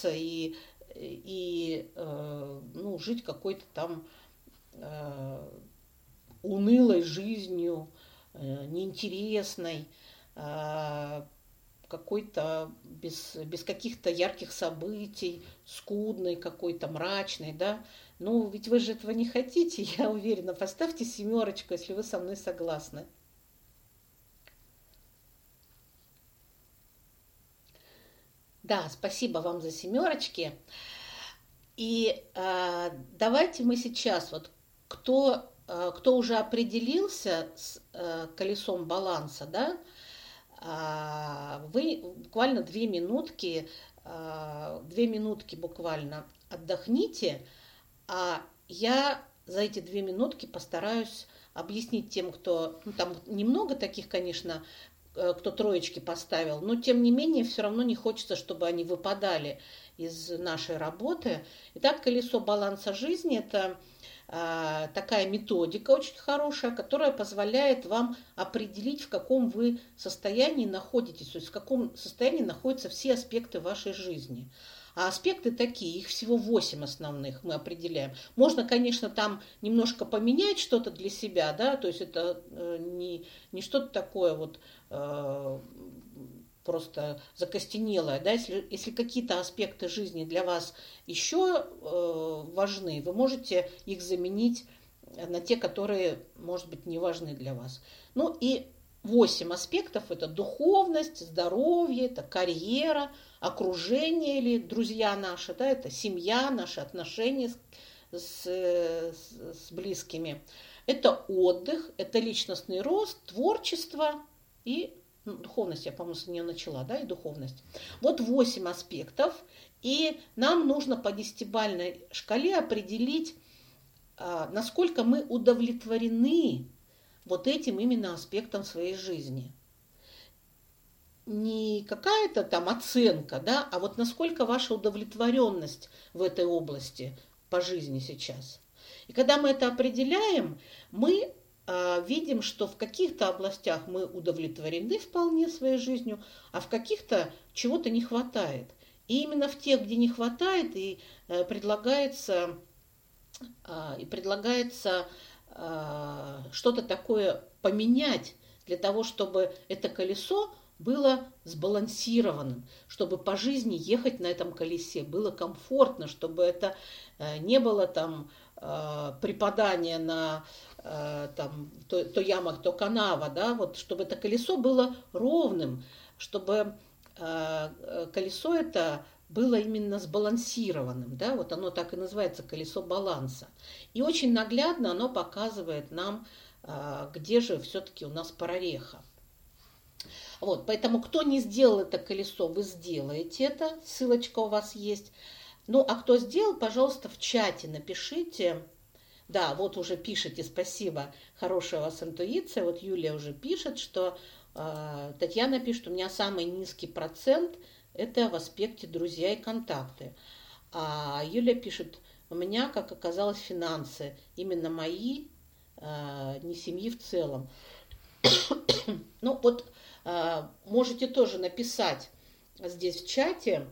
расслабляться и, и э, ну, жить какой-то там э, унылой жизнью, э, неинтересной, э, какой-то без, без каких-то ярких событий, скудной какой-то, мрачной, да. Ну, ведь вы же этого не хотите, я уверена. Поставьте семерочку, если вы со мной согласны. Да, спасибо вам за семерочки. И э, давайте мы сейчас, вот кто, э, кто уже определился с э, колесом баланса, да, э, вы буквально две минутки, э, две минутки буквально отдохните, а я за эти две минутки постараюсь объяснить тем, кто, ну там немного таких, конечно, кто троечки поставил, но тем не менее все равно не хочется, чтобы они выпадали из нашей работы. Итак, колесо баланса жизни – это э, такая методика очень хорошая, которая позволяет вам определить, в каком вы состоянии находитесь, то есть в каком состоянии находятся все аспекты вашей жизни. А аспекты такие, их всего 8 основных мы определяем. Можно, конечно, там немножко поменять что-то для себя, да, то есть это э, не, не что-то такое вот э, просто закостенелое, да, если, если какие-то аспекты жизни для вас еще э, важны, вы можете их заменить на те, которые, может быть, не важны для вас. Ну и восемь аспектов – это духовность, здоровье, это карьера – окружение или друзья наши, да, это семья, наши отношения с, с, с близкими. Это отдых, это личностный рост, творчество и ну, духовность, я, по-моему, с нее начала, да, и духовность. Вот восемь аспектов, и нам нужно по десятибальной шкале определить, а, насколько мы удовлетворены вот этим именно аспектом своей жизни – не какая-то там оценка, да, а вот насколько ваша удовлетворенность в этой области по жизни сейчас. И когда мы это определяем, мы э, видим, что в каких-то областях мы удовлетворены вполне своей жизнью, а в каких-то чего-то не хватает. И именно в тех, где не хватает, и э, предлагается, э, и предлагается что-то такое поменять для того, чтобы это колесо было сбалансированным, чтобы по жизни ехать на этом колесе было комфортно, чтобы это э, не было там э, припадания на э, там, то, то яма, то канава, да, вот, чтобы это колесо было ровным, чтобы колесо это было именно сбалансированным, да, вот оно так и называется колесо баланса. И очень наглядно оно показывает нам, где же все-таки у нас прореха. Вот, поэтому кто не сделал это колесо, вы сделаете это, ссылочка у вас есть. Ну, а кто сделал, пожалуйста, в чате напишите. Да, вот уже пишите, спасибо, хорошая у вас интуиция. Вот Юлия уже пишет, что э, Татьяна пишет, у меня самый низкий процент это в аспекте друзья и контакты. А Юлия пишет, у меня, как оказалось, финансы, именно мои, э, не семьи в целом. ну, вот а, можете тоже написать здесь в чате,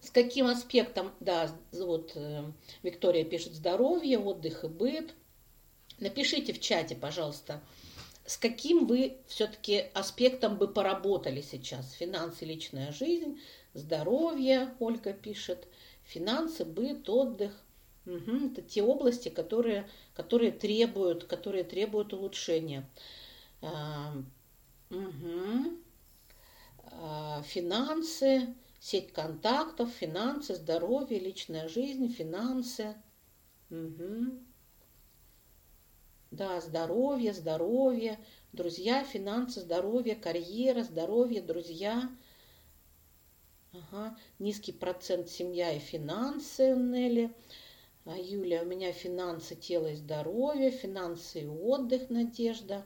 с каким аспектом, да, вот э, Виктория пишет здоровье, отдых и быт. Напишите в чате, пожалуйста, с каким вы все-таки аспектом бы поработали сейчас. Финансы, личная жизнь, здоровье, Ольга пишет, финансы, быт, отдых. Угу, это те области, которые, которые, требуют, которые требуют улучшения. Угу. финансы, сеть контактов, финансы, здоровье, личная жизнь, финансы. Угу. Да, здоровье, здоровье, друзья, финансы, здоровье, карьера, здоровье, друзья. Ага. Низкий процент семья и финансы, Нелли. А, Юлия, у меня финансы, тело и здоровье, финансы и отдых, Надежда.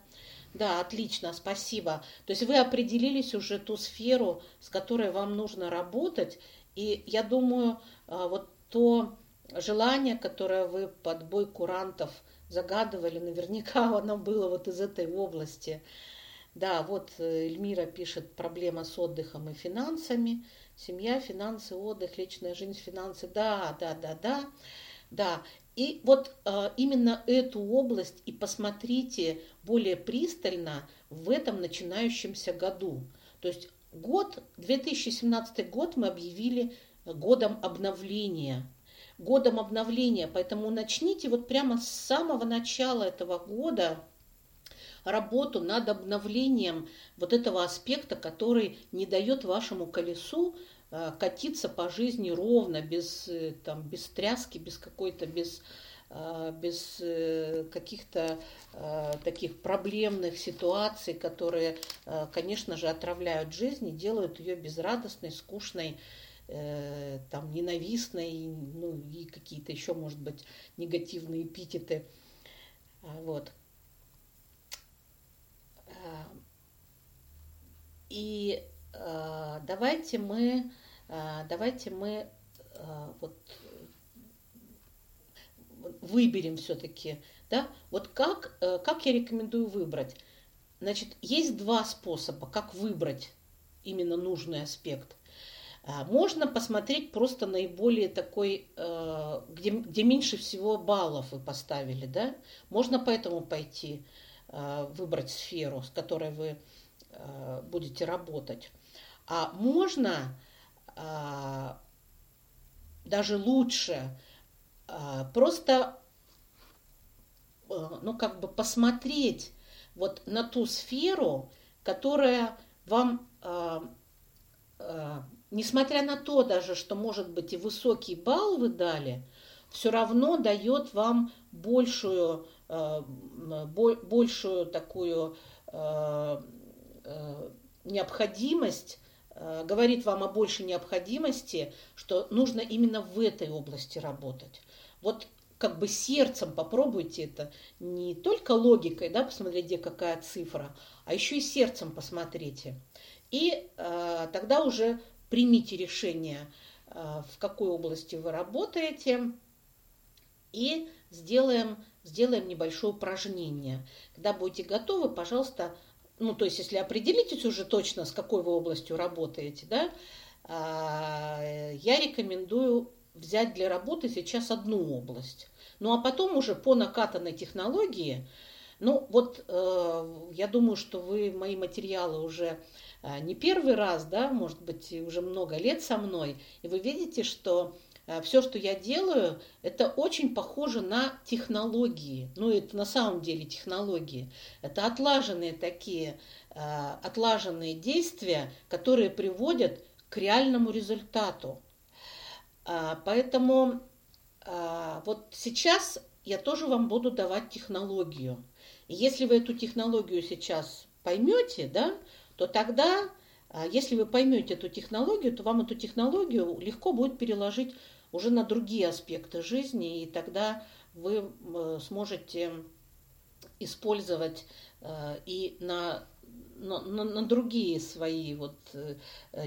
Да, отлично, спасибо. То есть вы определились уже ту сферу, с которой вам нужно работать. И я думаю, а, вот то желание, которое вы под бой курантов загадывали, наверняка оно было вот из этой области. Да, вот э, Эльмира пишет проблема с отдыхом и финансами. Семья, финансы, отдых, личная жизнь, финансы. Да, да, да, да. Да, и вот э, именно эту область и посмотрите более пристально в этом начинающемся году. То есть год, 2017 год мы объявили годом обновления. Годом обновления, поэтому начните вот прямо с самого начала этого года работу над обновлением вот этого аспекта, который не дает вашему колесу э, катиться по жизни ровно, без, э, там, без тряски, без какой-то, без, э, без каких-то таких проблемных ситуаций, которые, конечно же, отравляют жизнь и делают ее безрадостной, скучной, там, ненавистной, ну и какие-то еще, может быть, негативные эпитеты. Вот. И э, давайте мы, э, давайте мы э, вот выберем все-таки, да, вот как, э, как я рекомендую выбрать. Значит, есть два способа, как выбрать именно нужный аспект. Э, можно посмотреть просто наиболее такой, э, где, где меньше всего баллов вы поставили, да. Можно поэтому пойти выбрать сферу, с которой вы Э, будете работать. А можно э, даже лучше э, просто ну, как бы посмотреть вот на ту сферу, которая вам, несмотря на то даже, что, может быть, и высокий балл вы дали, все равно дает вам большую, большую такую Э, необходимость, э, говорит вам о большей необходимости, что нужно именно в этой области работать. Вот как бы сердцем попробуйте это, не только логикой, да, посмотреть, где какая цифра, а еще и сердцем посмотрите. И э, тогда уже примите решение, э, в какой области вы работаете, и сделаем, сделаем небольшое упражнение. Когда будете готовы, пожалуйста, ну, то есть, если определитесь уже точно, с какой вы областью работаете, да, а, я рекомендую взять для работы сейчас одну область. Ну, а потом уже по накатанной технологии, ну, вот э, я думаю, что вы мои материалы уже э, не первый раз, да, может быть, уже много лет со мной, и вы видите, что Э, все, что я делаю, это очень похоже на технологии. Ну, это на самом деле технологии. Это отлаженные такие, э, отлаженные действия, которые приводят к реальному результату. Э, поэтому вот сейчас я тоже вам буду давать технологию. И если вы эту технологию сейчас поймете, да, то тогда, если вы поймете эту технологию, то вам эту технологию легко будет переложить уже на другие аспекты жизни, и тогда вы э, сможете использовать э, и на, на, на другие свои вот э,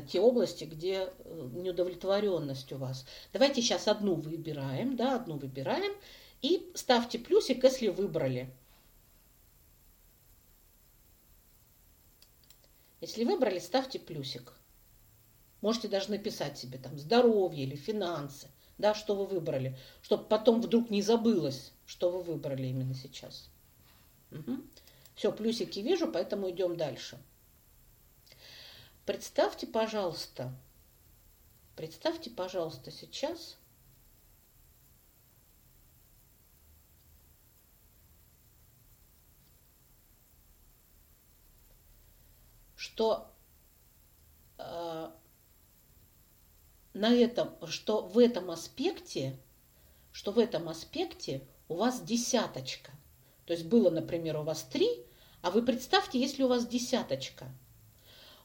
те области, где неудовлетворенность у вас. Давайте сейчас одну выбираем, да, одну выбираем, и ставьте плюсик, если выбрали. Если выбрали, ставьте плюсик. Можете даже написать себе там здоровье или финансы, да, что вы выбрали, чтобы потом вдруг не забылось, что вы выбрали именно сейчас. Угу. Все, плюсики вижу, поэтому идем дальше. Представьте, пожалуйста, представьте, пожалуйста, сейчас что э, на этом, что в этом аспекте, что в этом аспекте у вас десяточка. То есть было, например, у вас три, а вы представьте, если у вас десяточка.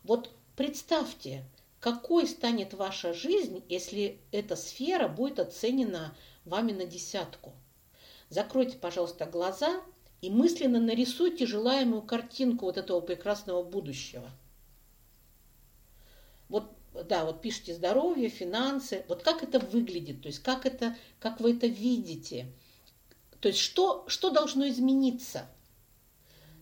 Вот представьте, какой станет ваша жизнь, если эта сфера будет оценена вами на десятку. Закройте, пожалуйста, глаза и мысленно нарисуйте желаемую картинку вот этого прекрасного будущего. Вот да, вот пишите здоровье, финансы, вот как это выглядит, то есть как, это, как вы это видите, то есть что, что должно измениться.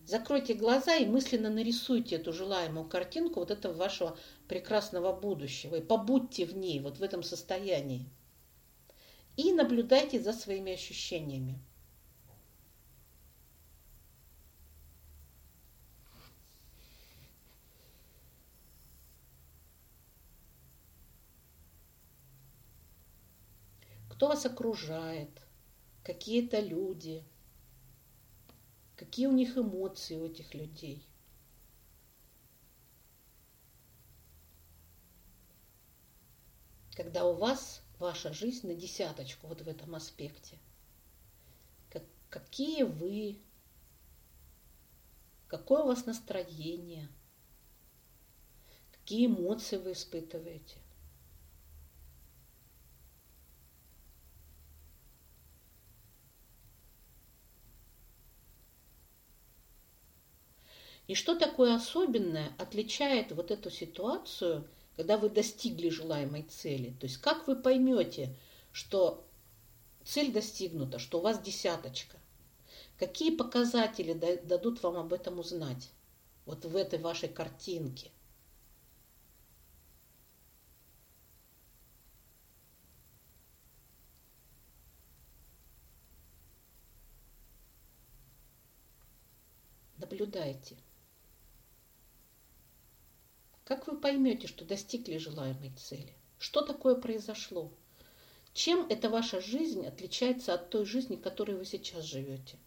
Закройте глаза и мысленно нарисуйте эту желаемую картинку вот этого вашего прекрасного будущего. И побудьте в ней, вот в этом состоянии. И наблюдайте за своими ощущениями. Кто вас окружает? Какие-то люди – какие у них эмоции у этих людей. Когда у вас ваша жизнь на десяточку вот в этом аспекте. Как, какие вы, какое у вас настроение, какие эмоции вы испытываете. И что такое особенное отличает вот эту ситуацию, когда вы достигли желаемой цели? То есть как вы поймете, что цель достигнута, что у вас десяточка? Какие показатели дадут вам об этом узнать? Вот в этой вашей картинке. Наблюдайте. Как вы поймете, что достигли желаемой цели? Что такое произошло? Чем эта ваша жизнь отличается от той жизни, которой вы сейчас живете?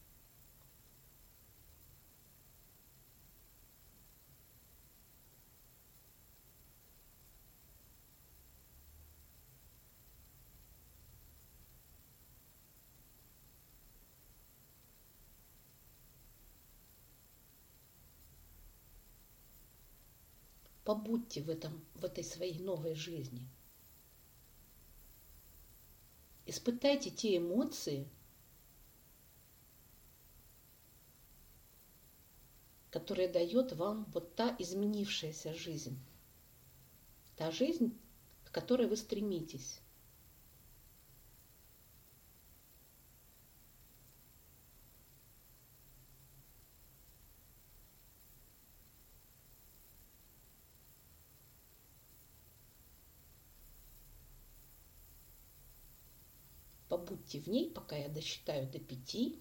Побудьте в, этом, в этой своей новой жизни. Испытайте те эмоции, которые дает вам вот та изменившаяся жизнь. Та жизнь, к которой вы стремитесь. Побудьте в ней, пока я досчитаю до пяти.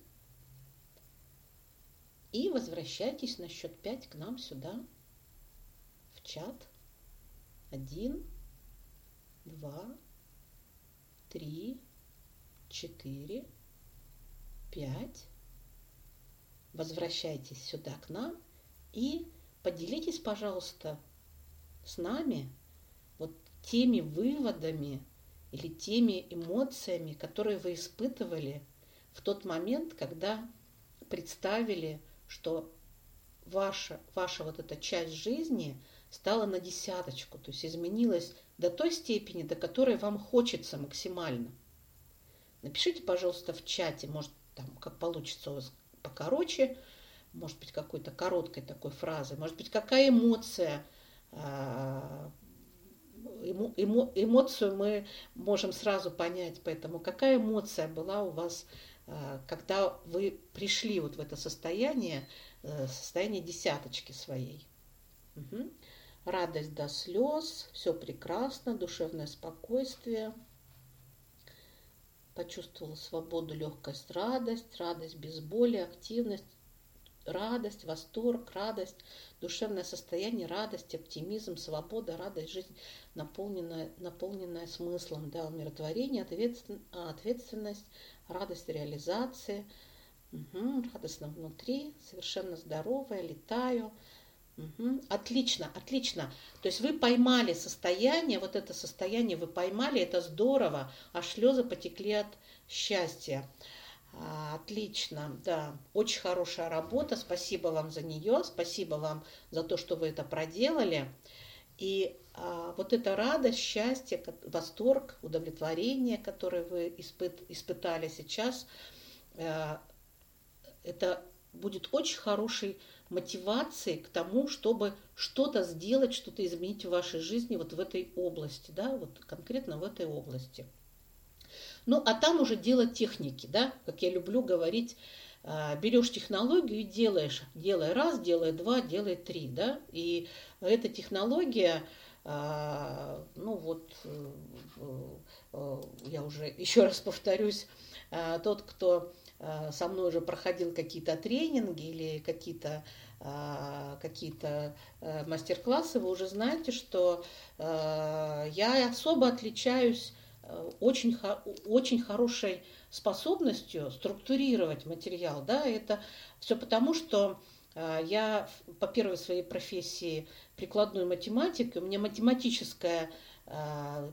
И возвращайтесь на счет пять к нам сюда, в чат. Один, два, три, четыре, пять. Возвращайтесь сюда к нам и поделитесь, пожалуйста, с нами вот теми выводами, или теми эмоциями, которые вы испытывали в тот момент, когда представили, что ваша, ваша вот эта часть жизни стала на десяточку, то есть изменилась до той степени, до которой вам хочется максимально. Напишите, пожалуйста, в чате, может, там, как получится у вас покороче, может быть, какой-то короткой такой фразой, может быть, какая эмоция а, эмо, эмо, эмоцию мы можем сразу понять, поэтому какая эмоция была у вас, э, когда вы пришли вот в это состояние, э, состояние десяточки своей. Угу. Радость до слез, все прекрасно, душевное спокойствие. Почувствовала свободу, легкость, радость, радость без боли, активность, радость, восторг, радость, душевное состояние, радость, оптимизм, свобода, радость, жизнь, наполненная, наполненная смыслом, да, умиротворение, ответственность, радость реализации, угу, радостно внутри, совершенно здоровая, летаю, Угу. Отлично, отлично. То есть вы поймали состояние, вот это состояние вы поймали, это здорово, а слезы потекли от счастья. А, отлично, да, очень хорошая работа, спасибо вам за нее, спасибо вам за то, что вы это проделали. И а, вот эта радость, счастье, восторг, удовлетворение, которое вы испыт, испытали сейчас, а, это будет очень хорошей мотивацией к тому, чтобы что-то сделать, что-то изменить в вашей жизни вот в этой области, да, вот конкретно в этой области. Ну, а там уже дело техники, да, как я люблю говорить, берешь технологию и делаешь, делай раз, делай два, делай три, да, и эта технология, ну вот, я уже еще раз повторюсь, тот, кто со мной уже проходил какие-то тренинги или какие-то какие-то мастер-классы, вы уже знаете, что я особо отличаюсь очень, очень хорошей способностью структурировать материал. Да, это все потому, что а, я по первой своей профессии прикладной математик, у меня математическое а,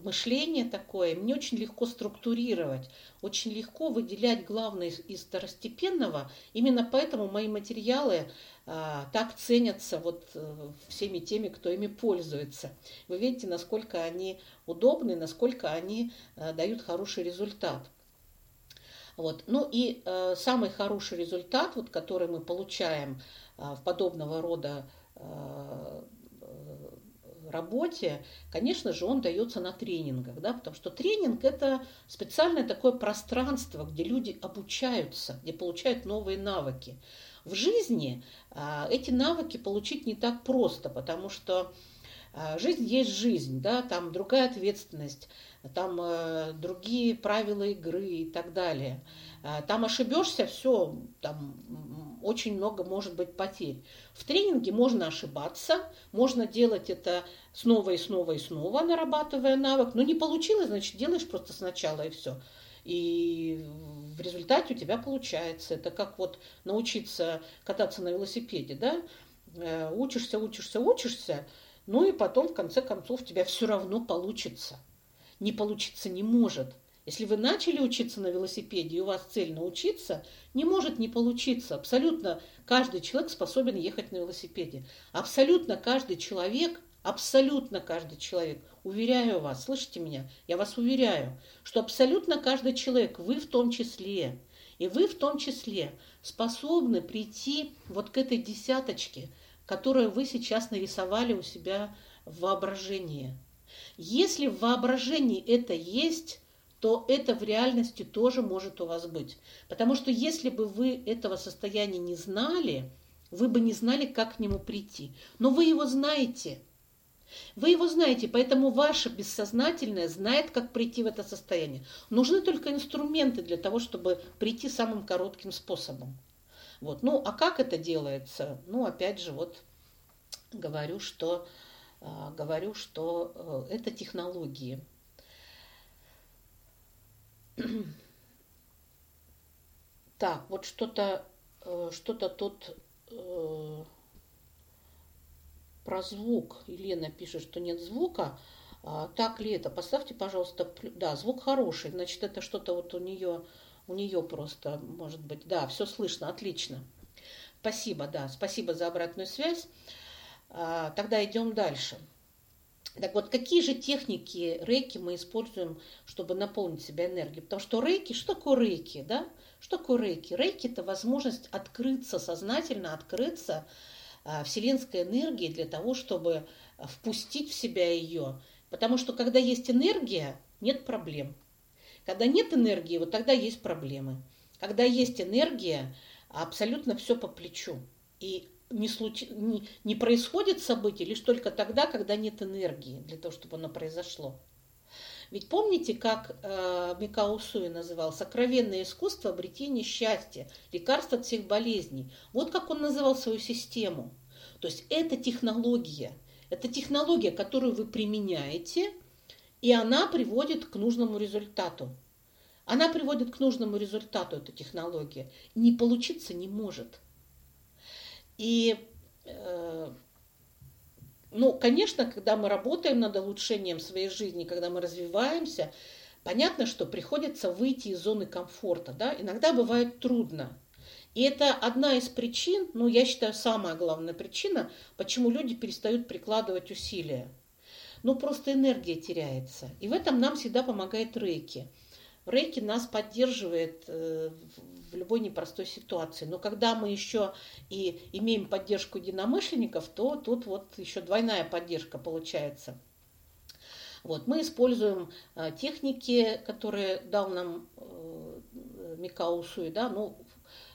мышление такое, мне очень легко структурировать, очень легко выделять главное из второстепенного. Именно поэтому мои материалы а, так ценятся вот э, всеми теми, кто ими пользуется. Вы видите, насколько они удобны, насколько они э, дают хороший результат. Вот. Ну и э, самый хороший результат, вот, который мы получаем э, в подобного рода э, работе, конечно же, он дается на тренингах, да, потому что тренинг – это специальное такое пространство, где люди обучаются, где получают новые навыки. В жизни э, эти навыки получить не так просто, потому что э, жизнь есть жизнь, да, там другая ответственность, там э, другие правила игры и так далее. Э, там ошибешься, все, там очень много может быть потерь. В тренинге можно ошибаться, можно делать это снова и снова и снова, нарабатывая навык. Но не получилось, значит, делаешь просто сначала и все. И в результате у тебя получается. Это как вот научиться кататься на велосипеде, да? Э, учишься, учишься, учишься, ну и потом, в конце концов, у тебя все равно получится не получиться не может. Если вы начали учиться на велосипеде, и у вас цель научиться, не может не получиться. Абсолютно каждый человек способен ехать на велосипеде. Абсолютно каждый человек, абсолютно каждый человек, уверяю вас, слышите меня, я вас уверяю, что абсолютно каждый человек, вы в том числе, и вы в том числе способны прийти вот к этой десяточке, которую вы сейчас нарисовали у себя в воображении. Если в воображении это есть, то это в реальности тоже может у вас быть. Потому что если бы вы этого состояния не знали, вы бы не знали, как к нему прийти. Но вы его знаете. Вы его знаете, поэтому ваше бессознательное знает, как прийти в это состояние. Нужны только инструменты для того, чтобы прийти самым коротким способом. Вот. Ну, а как это делается? Ну, опять же, вот говорю, что а, говорю, что э, это технологии. Так, вот что-то э, что-то тут э, про звук. Елена пишет, что нет звука. А, так ли это? Поставьте, пожалуйста, да, звук хороший. Значит, это что-то вот у нее, у нее просто, может быть, да, все слышно, отлично. Спасибо, да, спасибо за обратную связь. А, тогда идем дальше. Так вот, какие же техники рейки мы используем, чтобы наполнить себя энергией? Потому что рейки, что такое рейки, да? Что такое рейки? Рейки – это возможность открыться, сознательно открыться а, вселенской энергии для того, чтобы впустить в себя ее. Потому что когда есть энергия, нет проблем. Когда нет энергии, вот тогда есть проблемы. Когда есть энергия, абсолютно все по плечу. И не, случ... не, не происходит событие лишь только тогда, когда нет энергии для того, чтобы оно произошло. Ведь помните, как э, Микао Суи называл «сокровенное искусство обретения счастья, лекарство от всех болезней». Вот как он называл свою систему. То есть это технология. Это технология, которую вы применяете, и она приводит к нужному результату. Она приводит к нужному результату, эта технология. Не получиться не может – и, э, ну, конечно, когда мы работаем над улучшением своей жизни, когда мы развиваемся, понятно, что приходится выйти из зоны комфорта, да, иногда бывает трудно. И это одна из причин, ну, я считаю, самая главная причина, почему люди перестают прикладывать усилия. Ну, просто энергия теряется. И в этом нам всегда помогает рейки. Рейки нас поддерживает э, любой непростой ситуации. Но когда мы еще и имеем поддержку единомышленников, то тут вот еще двойная поддержка получается. Вот, мы используем э, техники, которые дал нам э, Микао Суи, да, ну,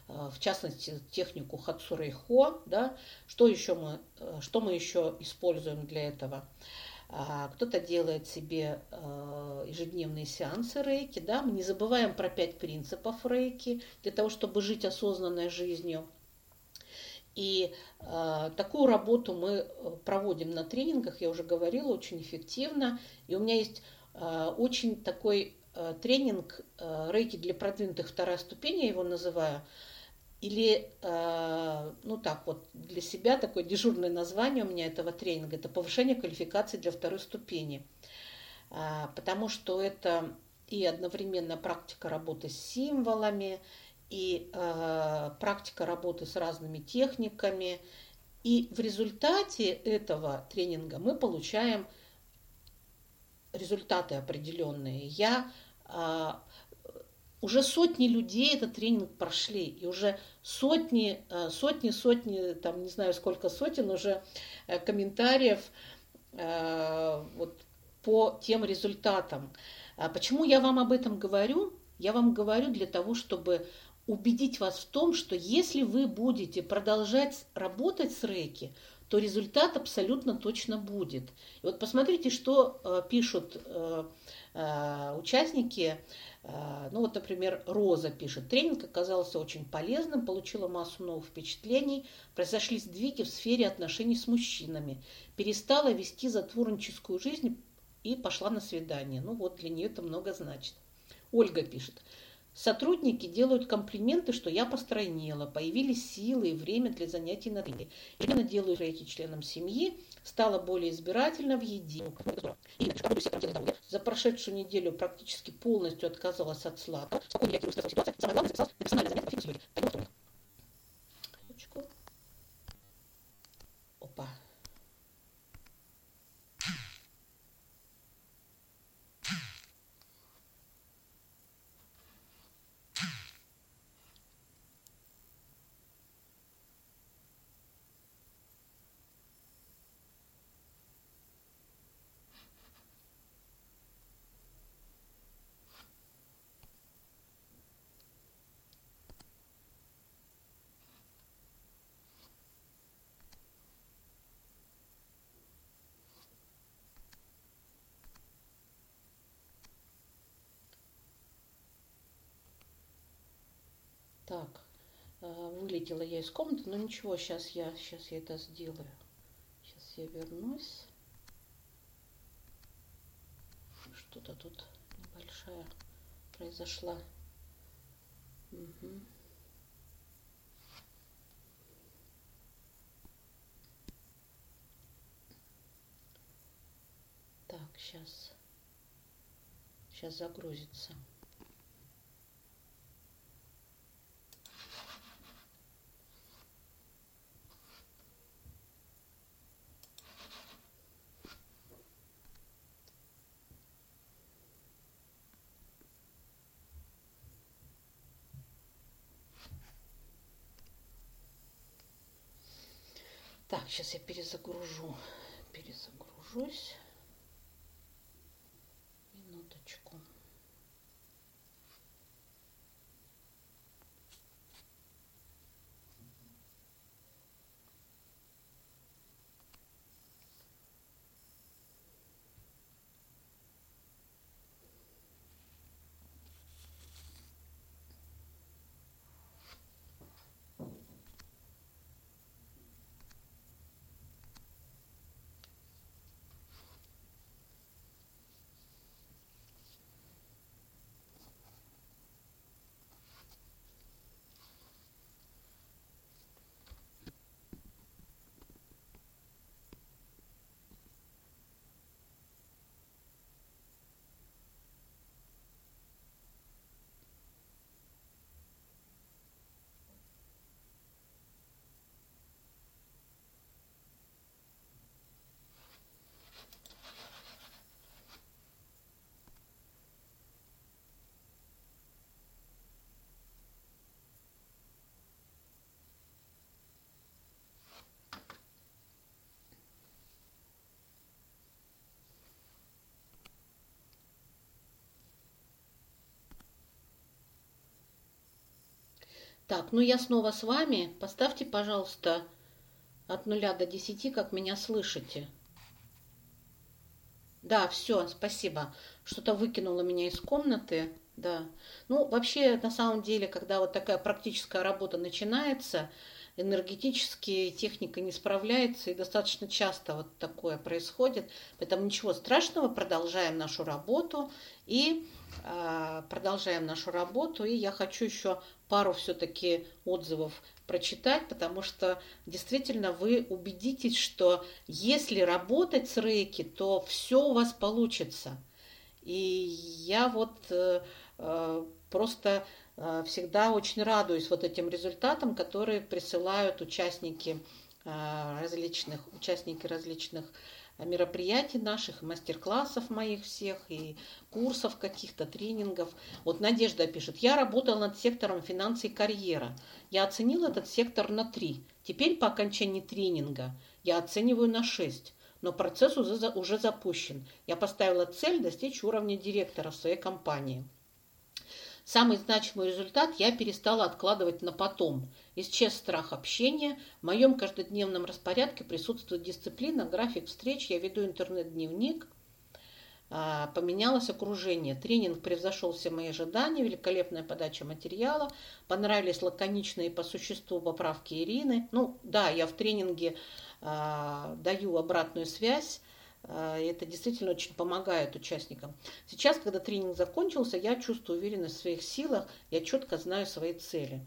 в частности, технику Хацурейхо, да, что еще мы, что мы еще используем для этого. А, кто-то делает себе ежедневные сеансы рейки, да, мы не забываем про пять принципов рейки для того, чтобы жить осознанной жизнью. И э, такую работу мы проводим на тренингах, я уже говорила, очень эффективно. И у меня есть э, очень такой э, тренинг э, рейки для продвинутых вторая ступень, я его называю. Или, э, ну так вот, для себя такое дежурное название у меня этого тренинга, это повышение квалификации для второй ступени. Э, потому что это и одновременно практика работы с символами, и э, практика работы с разными техниками. И в результате этого тренинга мы получаем результаты определенные. Я э, уже сотни людей этот тренинг прошли, и уже сотни, э, сотни, сотни, там не знаю сколько сотен уже э, комментариев э, вот, по тем результатам. А почему я вам об этом говорю? Я вам говорю для того, чтобы убедить вас в том, что если вы будете продолжать работать с рейки, то результат абсолютно точно будет. И вот посмотрите, что э, пишут э, э, участники. Э, ну вот, например, Роза пишет. Тренинг оказался очень полезным, получила массу новых впечатлений, произошли сдвиги в сфере отношений с мужчинами, перестала вести затворническую жизнь и пошла на свидание. Ну вот, для нее это много значит. Ольга пишет. Сотрудники делают комплименты, что я постройнела, появились силы и время для занятий на тренинге. Я делаю рейки членам семьи, стала более избирательна в еде. За прошедшую неделю практически полностью отказалась от сладкого. Спокойно в ситуации. Самое главное, записалась на персональное занятие по фитнесу. Так, э, вылетела я из комнаты, но ничего, сейчас я, сейчас я это сделаю. Сейчас я вернусь. Что-то тут небольшая произошла. Угу. Так, сейчас. Сейчас загрузится. Так, сейчас я перезагружу. Перезагружусь. Так, ну я снова с вами. Поставьте, пожалуйста, от нуля до десяти, как меня слышите. Да, все, спасибо. Что-то выкинуло меня из комнаты. Да. Ну, вообще, на самом деле, когда вот такая практическая работа начинается, энергетически техника не справляется, и достаточно часто вот такое происходит. Поэтому ничего страшного, продолжаем нашу работу и продолжаем нашу работу. И я хочу еще пару все-таки отзывов прочитать, потому что действительно вы убедитесь, что если работать с рейки, то все у вас получится. И я вот э, э, просто э, всегда очень радуюсь вот этим результатам, которые присылают участники э, различных, участники различных мероприятий наших, мастер-классов моих всех, и курсов каких-то, тренингов. Вот Надежда пишет, я работала над сектором финансы и карьера. Я оценила этот сектор на 3. Теперь по окончании тренинга я оцениваю на 6. Но процесс уже запущен. Я поставила цель достичь уровня директора в своей компании. Самый значимый результат я перестала откладывать на потом. Исчез страх общения. В моем каждодневном распорядке присутствует дисциплина, график встреч, я веду интернет-дневник. А, поменялось окружение. Тренинг превзошел все мои ожидания, великолепная подача материала. Понравились лаконичные по существу поправки Ирины. Ну да, я в тренинге а, даю обратную связь и это действительно очень помогает участникам. Сейчас, когда тренинг закончился, я чувствую уверенность в своих силах, я четко знаю свои цели.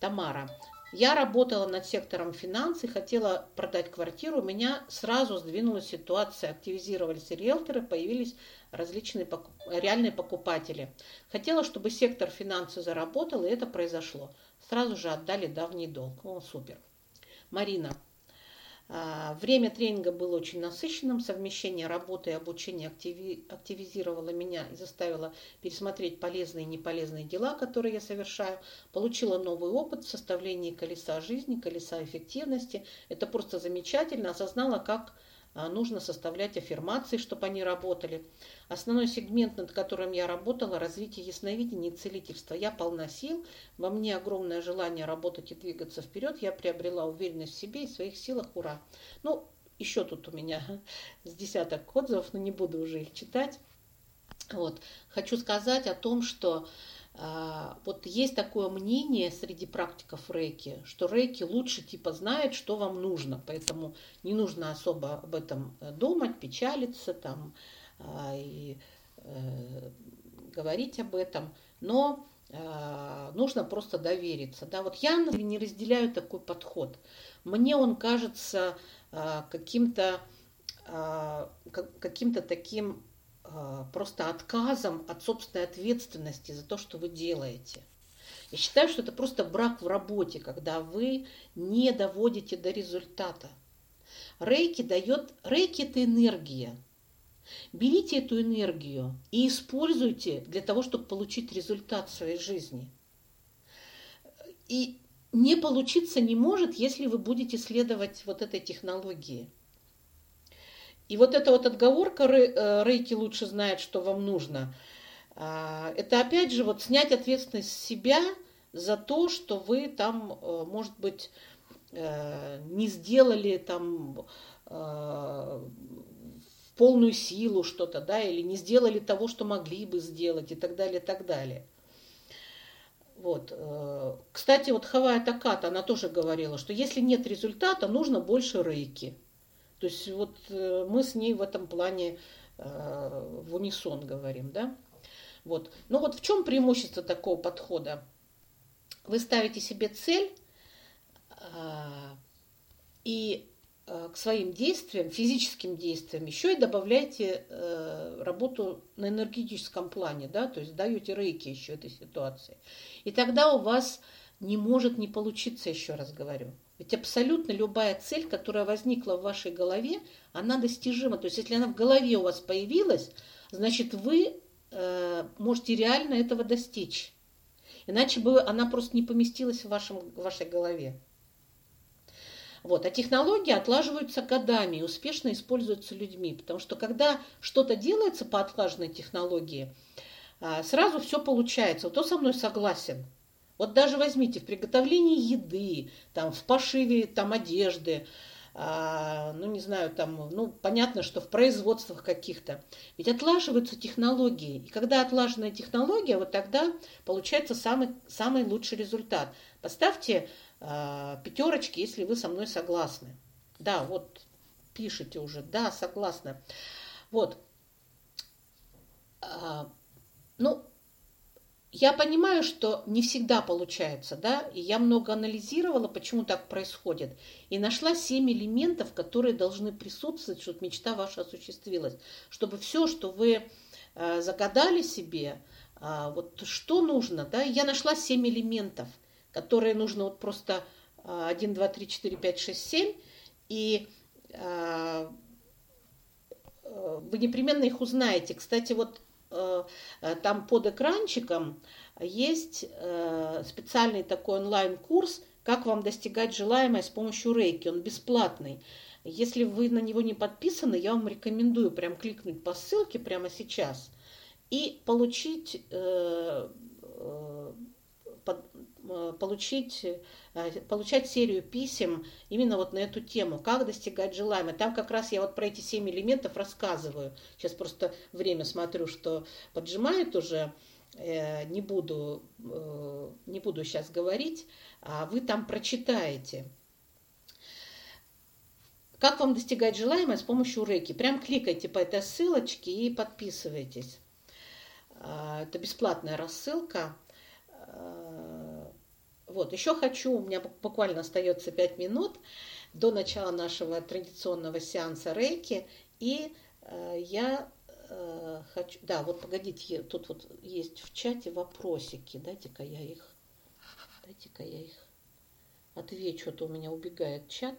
Тамара. Я работала над сектором финансы, хотела продать квартиру. У меня сразу сдвинулась ситуация. Активизировались риэлторы, появились различные покуп... реальные покупатели. Хотела, чтобы сектор финансы заработал, и это произошло. Сразу же отдали давний долг. О, супер. Марина. А, время тренинга было очень насыщенным, совмещение работы и обучения активи активизировало меня и заставило пересмотреть полезные и неполезные дела, которые я совершаю. Получила новый опыт в составлении колеса жизни, колеса эффективности. Это просто замечательно. Осознала, как нужно составлять аффирмации, чтобы они работали. Основной сегмент, над которым я работала, развитие ясновидения и целительства. Я полна сил, во мне огромное желание работать и двигаться вперед. Я приобрела уверенность в себе и в своих силах. Ура! Ну, еще тут у меня с десяток отзывов, но не буду уже их читать. Вот. Хочу сказать о том, что а, вот есть такое мнение среди практиков рейки, что рейки лучше типа знает, что вам нужно, поэтому не нужно особо об этом э, думать, печалиться там а, и э, говорить об этом, но э, нужно просто довериться. Да? Вот я не разделяю такой подход. Мне он кажется каким-то каким-то таким а, просто отказом от собственной ответственности за то, что вы делаете. Я считаю, что это просто брак в работе, когда вы не доводите до результата. Рейки дает, рейки это энергия. Берите эту энергию и используйте для того, чтобы получить результат в своей жизни. И не получиться не может, если вы будете следовать вот этой технологии. И вот эта вот отговорка э, Рейки лучше знает, что вам нужно. А, это опять же вот снять ответственность с себя за то, что вы там, э, может быть, э, не сделали там полную силу что-то, да, или не сделали того, что могли бы сделать, и так далее, и так далее. Вот. Кстати, вот Хавая Таката, она тоже говорила, что если нет результата, нужно больше рейки. То есть вот э, мы с ней в этом плане э, в унисон говорим, да. Вот. Но вот в чем преимущество такого подхода? Вы ставите себе цель а, и э, к своим действиям, физическим действиям, еще и добавляете работу на энергетическом плане, да, то есть даете рейки еще этой ситуации. И тогда у вас не может не получиться, еще раз говорю. Ведь абсолютно любая цель, которая возникла в вашей голове, она достижима. То есть если она в голове у вас появилась, значит вы э, можете реально этого достичь. Иначе бы она просто не поместилась в, вашем, в вашей голове. Вот. А технологии отлаживаются годами и успешно используются людьми. Потому что когда что-то делается по отлаженной технологии, э, сразу все получается. Вот кто со мной согласен? Вот даже возьмите в приготовлении еды, там, в пошиве там, одежды, а, ну, не знаю, там, ну, понятно, что в производствах каких-то. Ведь отлаживаются технологии. И когда отлаженная технология, вот тогда получается самый, самый лучший результат. Поставьте а, пятерочки, если вы со мной согласны. Да, вот пишите уже, да, согласна. Вот. А, ну, я понимаю, что не всегда получается, да, и я много анализировала, почему так происходит, и нашла семь элементов, которые должны присутствовать, чтобы мечта ваша осуществилась, чтобы все, что вы э, загадали себе, э, вот что нужно, да, я нашла семь элементов, которые нужно вот просто э, 1, 2, 3, 4, 5, 6, 7, и э, э, вы непременно их узнаете. Кстати, вот там под экранчиком есть э, специальный такой онлайн-курс, как вам достигать желаемое с помощью рейки. Он бесплатный. Если вы на него не подписаны, я вам рекомендую прям кликнуть по ссылке прямо сейчас и получить э, Э, получить, э, получать серию писем именно вот на эту тему, как достигать желаемого. Там как раз я вот про эти семь элементов рассказываю. Сейчас просто время смотрю, что поджимает уже, э, не буду, не буду сейчас говорить, а вы там прочитаете. Как вам достигать желаемого с помощью Реки? Прям кликайте по этой ссылочке и подписывайтесь. Это бесплатная рассылка. Вот, еще хочу, у меня буквально остается 5 минут до начала нашего традиционного сеанса рейки, и э, я э, хочу, да, вот погодите, тут вот есть в чате вопросики, дайте-ка я их, дайте-ка я их отвечу, а то у меня убегает чат.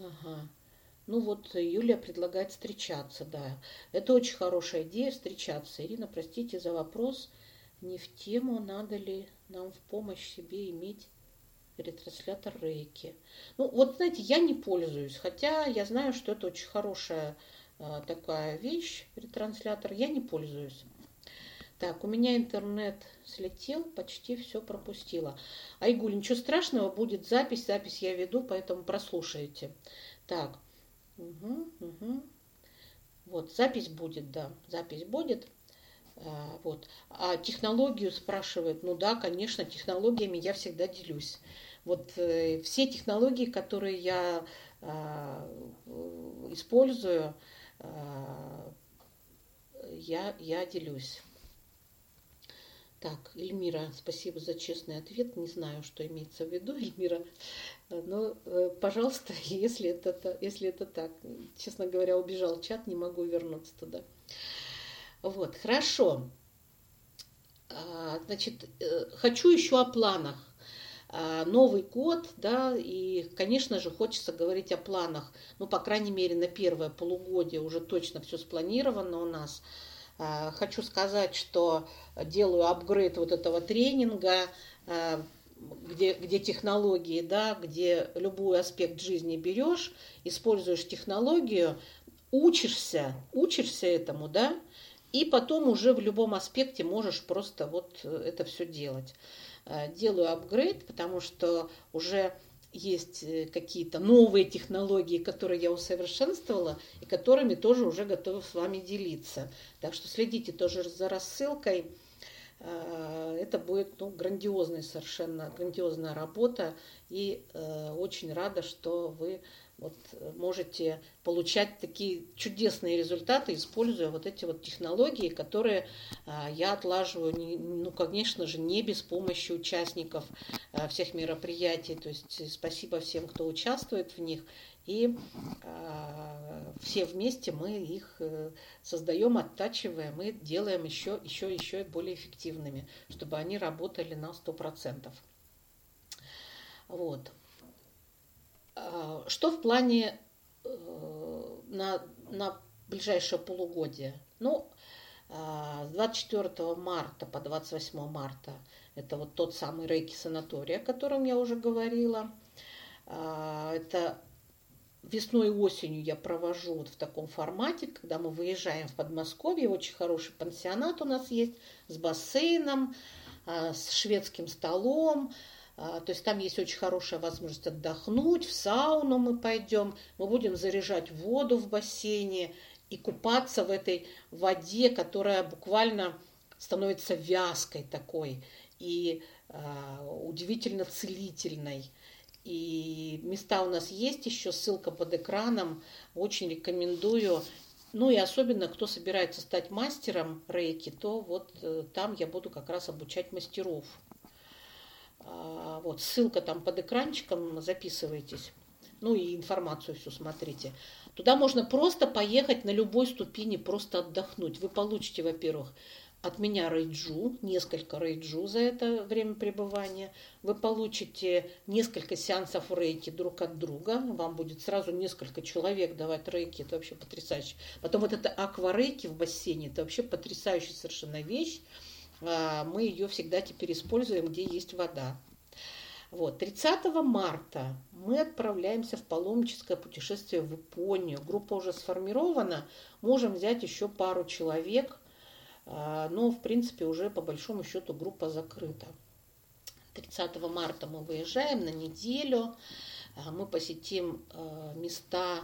Ага. Ну вот Юлия предлагает встречаться, да. Это очень хорошая идея встречаться. Ирина, простите за вопрос. Не в тему, надо ли нам в помощь себе иметь ретранслятор рейки. Ну, вот, знаете, я не пользуюсь, хотя я знаю, что это очень хорошая э, такая вещь, ретранслятор. Я не пользуюсь. Так, у меня интернет слетел, почти все пропустила. Айгуль, ничего страшного, будет запись, запись я веду, поэтому прослушайте. Так, Угу, угу. Вот, запись будет, да, запись будет. А, вот. А технологию спрашивают, ну да, конечно, технологиями я всегда делюсь. Вот э, все технологии, которые я э, использую, э, я, я делюсь. Так, Эльмира, спасибо за честный ответ. Не знаю, что имеется в виду, Эльмира. Но, э, пожалуйста, если это, если это так. Честно говоря, убежал чат, не могу вернуться туда. Вот, хорошо. А, значит, э, хочу еще о планах. А, Новый год, да, и, конечно же, хочется говорить о планах. Ну, по крайней мере, на первое полугодие уже точно все спланировано у нас. А, хочу сказать, что делаю апгрейд вот этого тренинга, а, где, где технологии, да, где любой аспект жизни берешь, используешь технологию, учишься, учишься этому, да, и потом уже в любом аспекте можешь просто вот это все делать. А, делаю апгрейд, потому что уже есть э, какие-то новые технологии, которые я усовершенствовала и которыми тоже уже готова с вами делиться. Так что следите тоже за рассылкой. А, это будет ну, грандиозная совершенно, грандиозная работа. И э, очень рада, что вы вот, можете получать такие чудесные результаты, используя вот эти вот технологии, которые а, я отлаживаю, ну, конечно же, не без помощи участников а, всех мероприятий. То есть спасибо всем, кто участвует в них. И а, все вместе мы их э, создаем, оттачиваем и делаем еще, еще, еще более эффективными, чтобы они работали на 100%. Вот. А, что в плане э, на, на ближайшее полугодие? Ну, а, с 24 марта по 28 марта это вот тот самый рейки санаторий, о котором я уже говорила. А, это весной и осенью я провожу вот в таком формате, когда мы выезжаем в Подмосковье. Очень хороший пансионат у нас есть с бассейном, с шведским столом. А, то есть там есть очень хорошая возможность отдохнуть, в сауну мы пойдем, мы будем заряжать воду в бассейне и купаться в этой воде, которая буквально становится вязкой такой и э, удивительно целительной. И места у нас есть еще, ссылка под экраном. Очень рекомендую. Ну и особенно, кто собирается стать мастером рейки, то вот э, там я буду как раз обучать мастеров. А, вот ссылка там под экранчиком, записывайтесь. Ну и информацию всю смотрите. Туда можно просто поехать на любой ступени, просто отдохнуть. Вы получите, во-первых, от меня рейджу, несколько рейджу за это время пребывания. Вы получите несколько сеансов рейки друг от друга. Вам будет сразу несколько человек давать рейки. Это вообще потрясающе. Потом вот это акварейки в бассейне. Это вообще потрясающая совершенно вещь. А, мы ее всегда теперь используем, где есть вода. Вот. 30 марта мы отправляемся в паломническое путешествие в Японию. Группа уже сформирована. Можем взять еще пару человек – а, но, в принципе, уже по большому счету группа закрыта. 30 марта мы выезжаем на неделю. А, мы посетим а, места,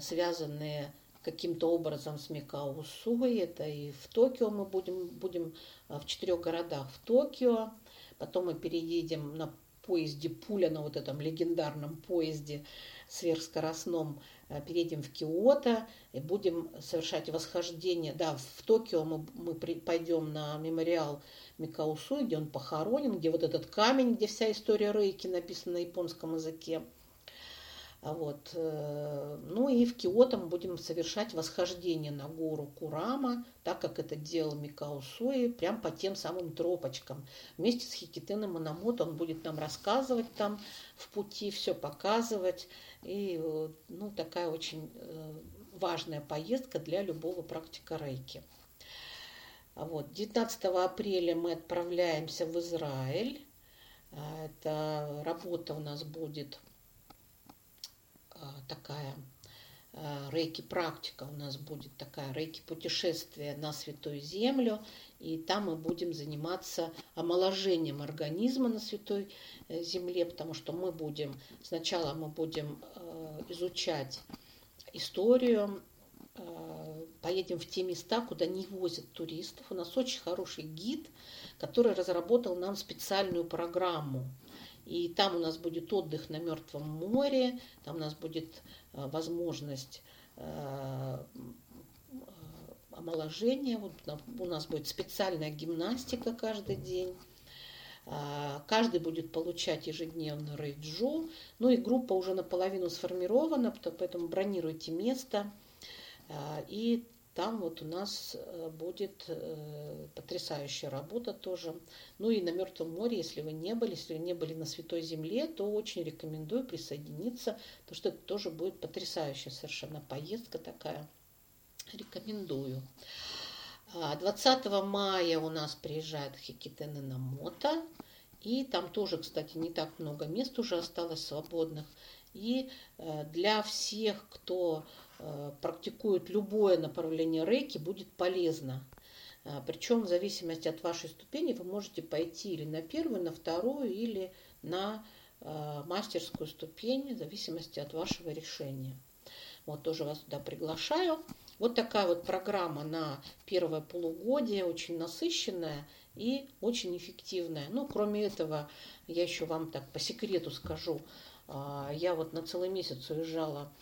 связанные каким-то образом с Микаусуой. Это и в Токио мы будем, будем в четырех городах в Токио. Потом мы переедем на поезде Пуля, на вот этом легендарном поезде сверхскоростном Э, переедем в Киото и будем совершать восхождение. Да, в Токио мы, мы при, пойдем на мемориал Микаусу, где он похоронен, где вот этот камень, где вся история Рейки написана на японском языке. Вот. Э, ну и в Киото мы будем совершать восхождение на гору Курама, так как это делал Микао прям по тем самым тропочкам. Вместе с Хикитеном Манамото он будет нам рассказывать там в пути, все показывать. И ну, такая очень э, важная поездка для любого практика рейки. Вот. 19 апреля мы отправляемся в Израиль. Это работа у нас будет такая а, рейки практика у нас будет такая рейки путешествие на Святую Землю, и там мы будем заниматься омоложением организма на Святой э, Земле, потому что мы будем, сначала мы будем э, изучать историю, э, поедем в те места, куда не возят туристов. У нас очень хороший гид, который разработал нам специальную программу и там у нас будет отдых на Мертвом море, там у нас будет э, возможность э, омоложения, вот у нас будет специальная гимнастика каждый день. Каждый будет получать ежедневно рейджу. Ну и группа уже наполовину сформирована, поэтому бронируйте место. И там вот у нас э, будет э, потрясающая работа тоже. Ну и на Мертвом море, если вы не были, если вы не были на Святой Земле, то очень рекомендую присоединиться, потому что это тоже будет потрясающая совершенно поездка такая. Рекомендую. 20 а, мая у нас приезжает Хикитен Инамото. И там тоже, кстати, не так много мест уже осталось свободных. И э, для всех, кто практикует любое направление рейки, будет полезно. Э, Причем в зависимости от вашей ступени вы можете пойти или на первую, на вторую, или на э, мастерскую ступень, в зависимости от вашего решения. Вот тоже вас туда приглашаю. Вот такая вот программа на первое полугодие, очень насыщенная и очень эффективная. Ну, кроме этого, я еще вам так по секрету скажу, я вот на целый месяц уезжала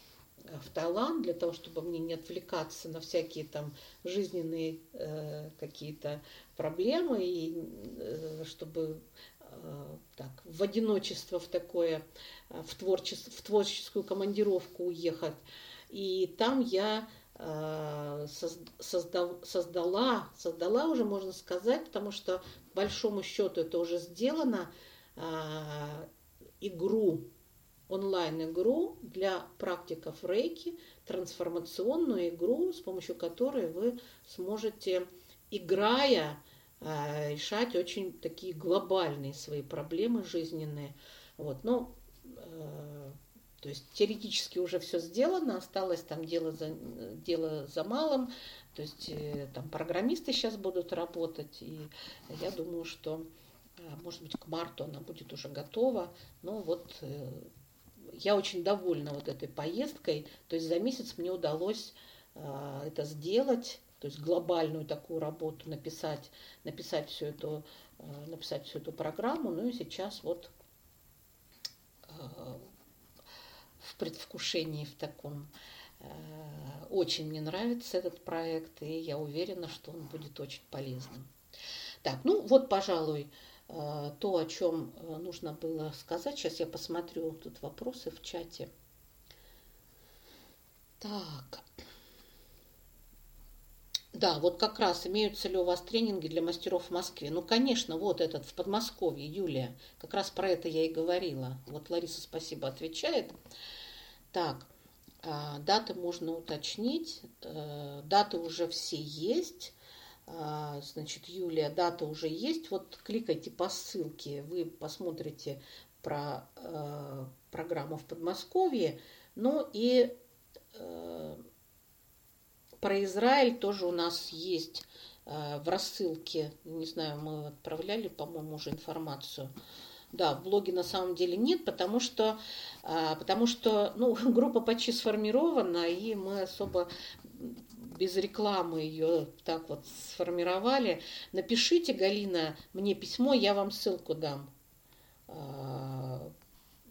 в Таиланд для того, чтобы мне не отвлекаться на всякие там жизненные э, какие-то проблемы и э, чтобы э, так в одиночество в такое э, в, творче, в творческую командировку уехать. И там я э, создал, создала, создала уже, можно сказать, потому что, большому счету, это уже сделано, э, игру онлайн-игру для практиков рейки, трансформационную игру, с помощью которой вы сможете, играя, э, решать очень такие глобальные свои проблемы жизненные. Вот, но э, То есть теоретически уже все сделано, осталось там дело за, дело за малым, то есть э, там программисты сейчас будут работать, и я думаю, что, может быть, к марту она будет уже готова. Но вот э, я очень довольна вот этой поездкой, то есть за месяц мне удалось это сделать, то есть глобальную такую работу написать, написать всю эту, написать всю эту программу, ну и сейчас вот в предвкушении в таком. Очень мне нравится этот проект, и я уверена, что он будет очень полезным. Так, ну вот, пожалуй, то, о чем э, нужно было сказать. Сейчас я посмотрю тут вопросы в чате. Так. Да, вот как раз имеются ли у вас тренинги для мастеров в Москве? Ну, конечно, вот этот в Подмосковье, Юлия. Как раз про это я и говорила. Вот Лариса, спасибо, отвечает. Так, а, даты можно уточнить. Э, даты уже все есть. А, значит, Юлия, дата уже есть. Вот кликайте по ссылке, вы посмотрите про э, программу в Подмосковье. Ну и э, про Израиль тоже у нас есть в рассылке. Не знаю, мы отправляли, по-моему, уже информацию. Да, в блоге на самом деле нет, потому что, а, потому что ну, группа почти сформирована, и мы особо без рекламы ее так вот сформировали. Напишите, Галина, мне письмо, я вам ссылку дам. А,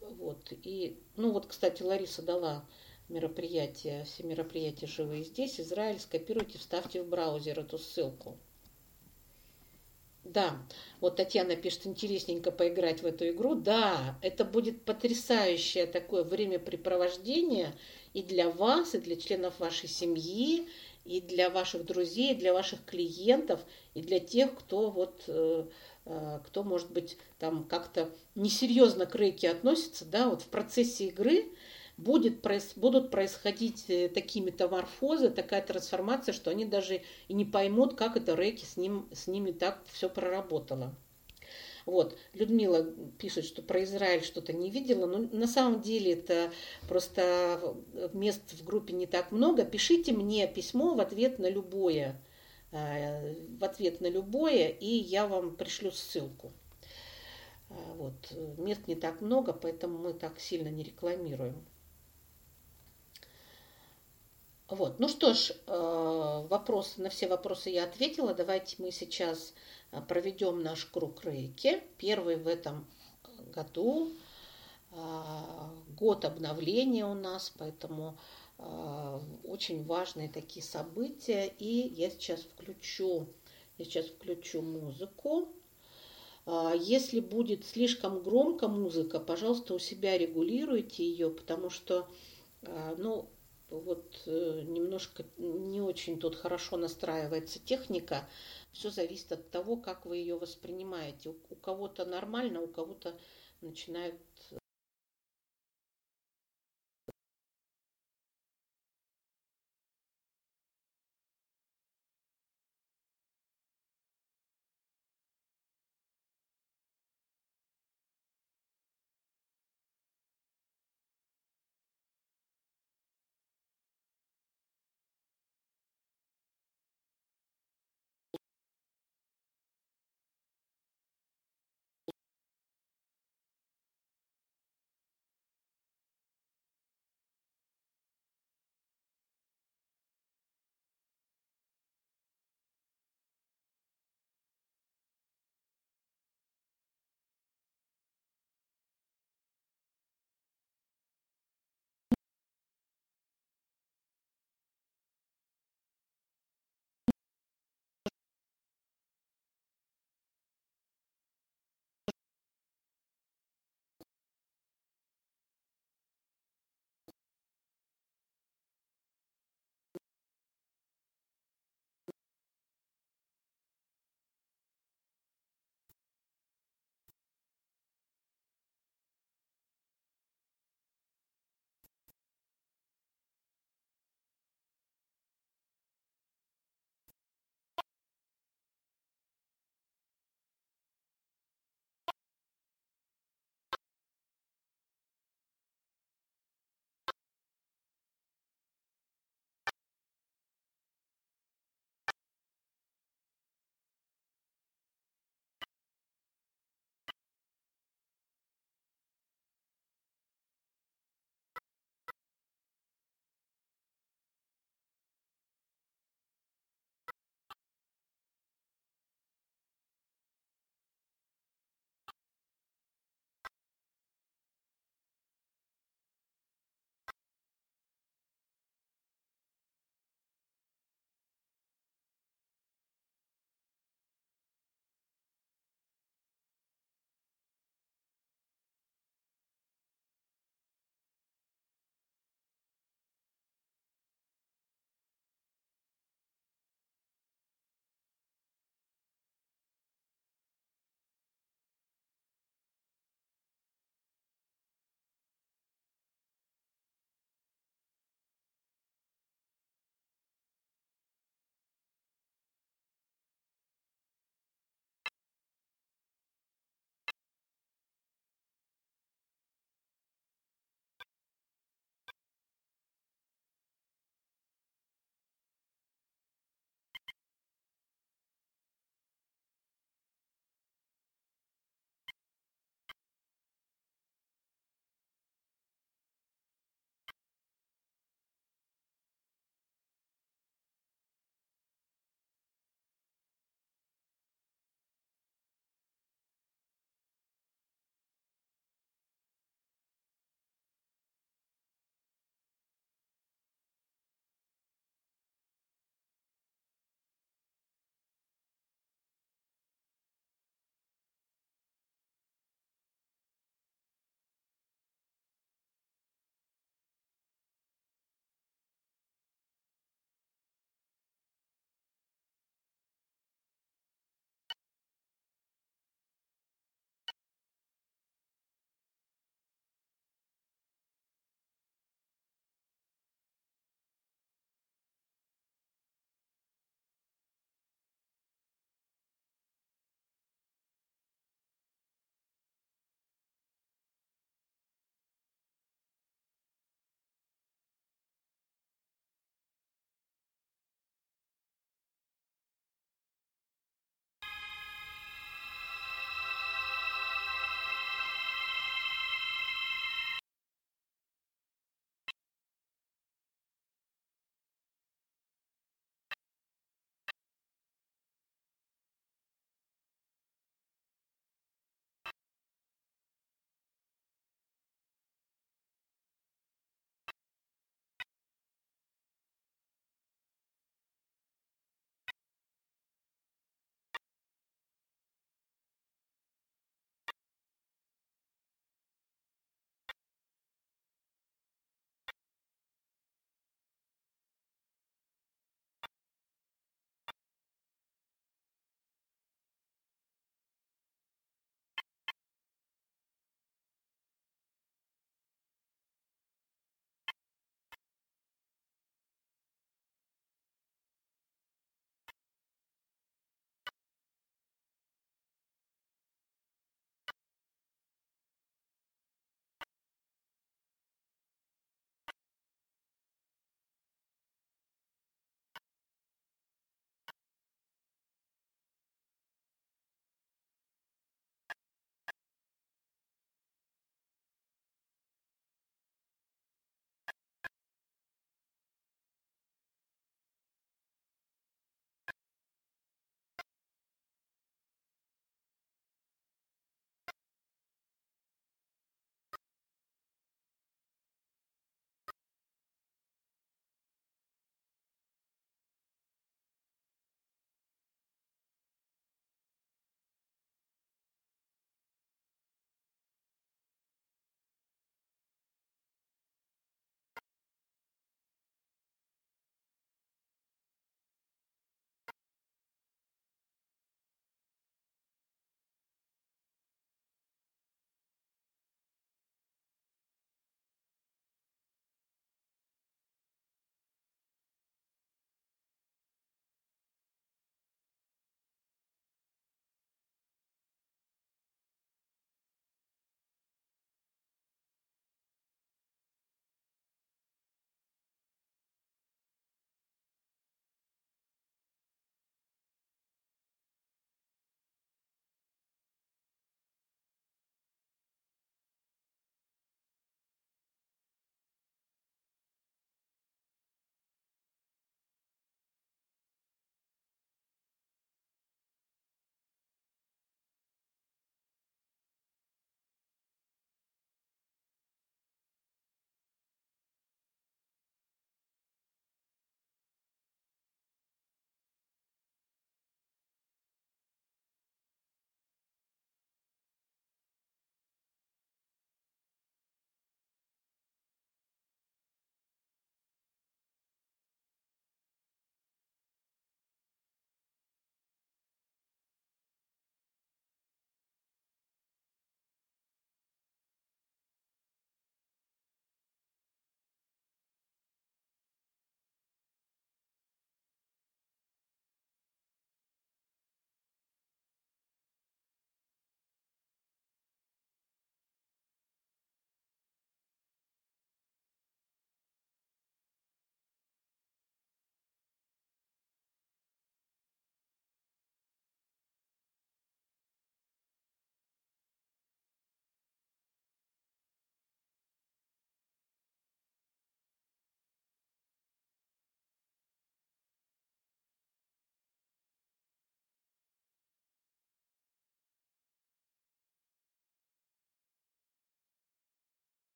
вот. И, ну вот, кстати, Лариса дала мероприятие, все мероприятия живые здесь, Израиль, скопируйте, вставьте в браузер эту ссылку. Да, вот Татьяна пишет, интересненько поиграть в эту игру. Да, это будет потрясающее такое времяпрепровождение и для вас, и для членов вашей семьи, и для ваших друзей, и для ваших клиентов, и для тех, кто вот, э, э, кто, может быть, там как-то несерьезно к рейке относится, да, вот в процессе игры будет, будут происходить э, такие метаморфозы, такая трансформация, что они даже и не поймут, как это Рейки с, ним, с ними так все проработало. Вот. Людмила пишет, что про Израиль что-то не видела, но на самом деле это просто мест в группе не так много. Пишите мне письмо в ответ на любое, э, в ответ на любое, и я вам пришлю ссылку. Э, вот. Мест не так много, поэтому мы так сильно не рекламируем. Вот. Ну что ж, э, вопрос, на все вопросы я ответила. Давайте мы сейчас проведем наш круг рейки. Первый в этом году. Э, год обновления у нас, поэтому очень важные такие события. И я сейчас включу, я сейчас включу музыку. Если будет слишком громко музыка, пожалуйста, у себя регулируйте ее, потому что ну, вот э, немножко не очень тут хорошо настраивается техника. Все зависит от того, как вы ее воспринимаете. У, кого-то нормально, у кого-то начинают